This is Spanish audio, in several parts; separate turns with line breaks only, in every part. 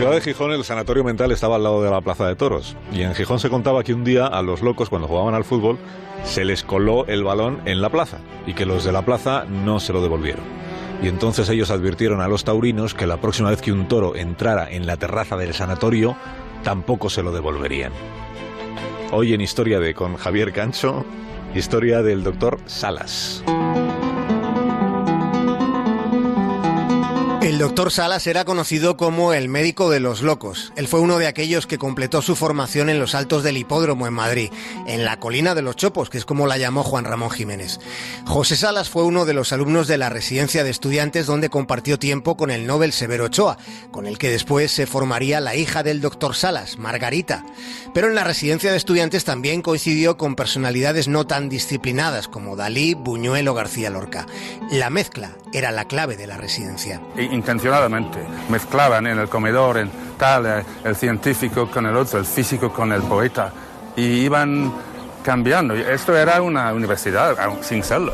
ciudad de Gijón el sanatorio mental estaba al lado de la plaza de toros. Y en Gijón se contaba que un día a los locos cuando jugaban al fútbol se les coló el balón en la plaza y que los de la plaza no se lo devolvieron. Y entonces ellos advirtieron a los taurinos que la próxima vez que un toro entrara en la terraza del sanatorio, tampoco se lo devolverían. Hoy en Historia de con Javier Cancho, historia del doctor Salas.
El doctor Salas era conocido como el médico de los locos. Él fue uno de aquellos que completó su formación en los altos del hipódromo en Madrid, en la colina de los Chopos, que es como la llamó Juan Ramón Jiménez. José Salas fue uno de los alumnos de la residencia de estudiantes donde compartió tiempo con el Nobel Severo Ochoa, con el que después se formaría la hija del doctor Salas, Margarita. Pero en la residencia de estudiantes también coincidió con personalidades no tan disciplinadas como Dalí, Buñuel o García Lorca. La mezcla era la clave de la residencia
intencionadamente. Mezclaban en el comedor, en tal, eh, el científico con el otro, el físico con el poeta. Y iban cambiando. Esto era una universidad, sin serlo.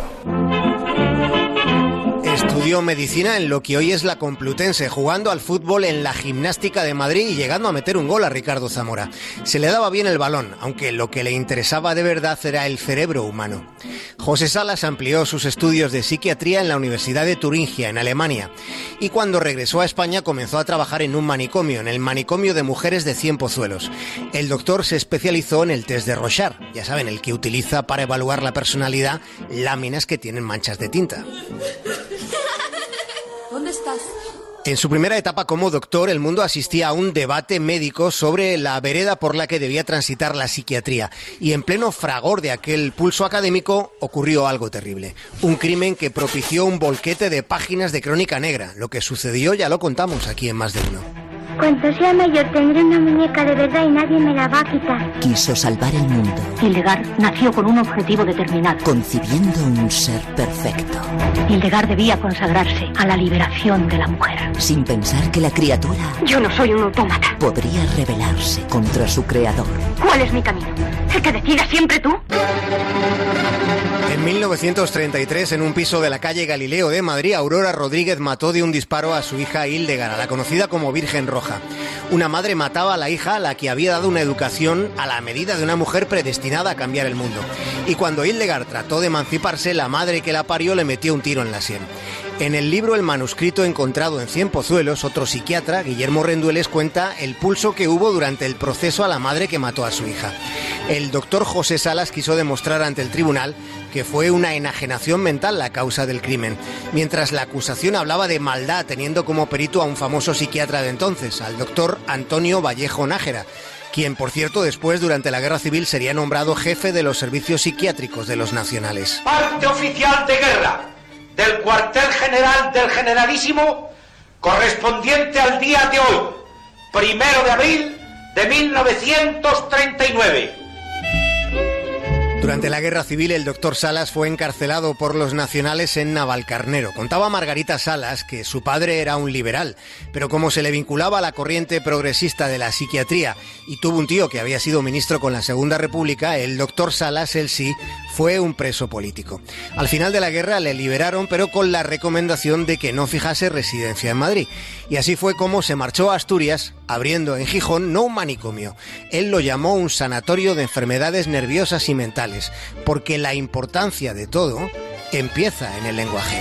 Estudió medicina en lo que hoy es la Complutense, jugando al fútbol en la gimnástica de Madrid y llegando a meter un gol a Ricardo Zamora. Se le daba bien el balón, aunque lo que le interesaba de verdad era el cerebro humano. José Salas amplió sus estudios de psiquiatría en la Universidad de Turingia, en Alemania, y cuando regresó a España comenzó a trabajar en un manicomio, en el manicomio de mujeres de Cien Pozuelos. El doctor se especializó en el test de Rochard, ya saben, el que utiliza para evaluar la personalidad láminas que tienen manchas de tinta.
¿Dónde estás?
En su primera etapa como doctor, el mundo asistía a un debate médico sobre la vereda por la que debía transitar la psiquiatría. Y en pleno fragor de aquel pulso académico ocurrió algo terrible. Un crimen que propició un volquete de páginas de crónica negra. Lo que sucedió ya lo contamos aquí en más de uno.
Cuando sea mayor tendré una muñeca de verdad y nadie me la va a quitar.
Quiso salvar el mundo.
Hildegard nació con un objetivo determinado.
Concibiendo un ser perfecto.
Hildegard debía consagrarse a la liberación de la mujer.
Sin pensar que la criatura...
Yo no soy un autómata.
Podría rebelarse contra su creador.
¿Cuál es mi camino? ¿El que decidas siempre tú?
En 1933, en un piso de la calle Galileo de Madrid, Aurora Rodríguez mató de un disparo a su hija Hildegard, la conocida como Virgen Roja. Una madre mataba a la hija a la que había dado una educación a la medida de una mujer predestinada a cambiar el mundo. Y cuando Hildegard trató de emanciparse, la madre que la parió le metió un tiro en la sien. En el libro El manuscrito encontrado en Cien Pozuelos, otro psiquiatra, Guillermo Rendueles, cuenta el pulso que hubo durante el proceso a la madre que mató a su hija. El doctor José Salas quiso demostrar ante el tribunal que fue una enajenación mental la causa del crimen, mientras la acusación hablaba de maldad teniendo como perito a un famoso psiquiatra de entonces, al doctor Antonio Vallejo Nájera, quien por cierto después durante la guerra civil sería nombrado jefe de los servicios psiquiátricos de los nacionales.
Parte oficial de guerra del cuartel general del generalísimo correspondiente al día de hoy, primero de abril de 1939.
Durante la guerra civil, el doctor Salas fue encarcelado por los nacionales en Navalcarnero. Contaba Margarita Salas que su padre era un liberal, pero como se le vinculaba a la corriente progresista de la psiquiatría y tuvo un tío que había sido ministro con la Segunda República, el doctor Salas, él sí, fue un preso político. Al final de la guerra le liberaron, pero con la recomendación de que no fijase residencia en Madrid. Y así fue como se marchó a Asturias, abriendo en Gijón no un manicomio, él lo llamó un sanatorio de enfermedades nerviosas y mentales, porque la importancia de todo empieza en el lenguaje.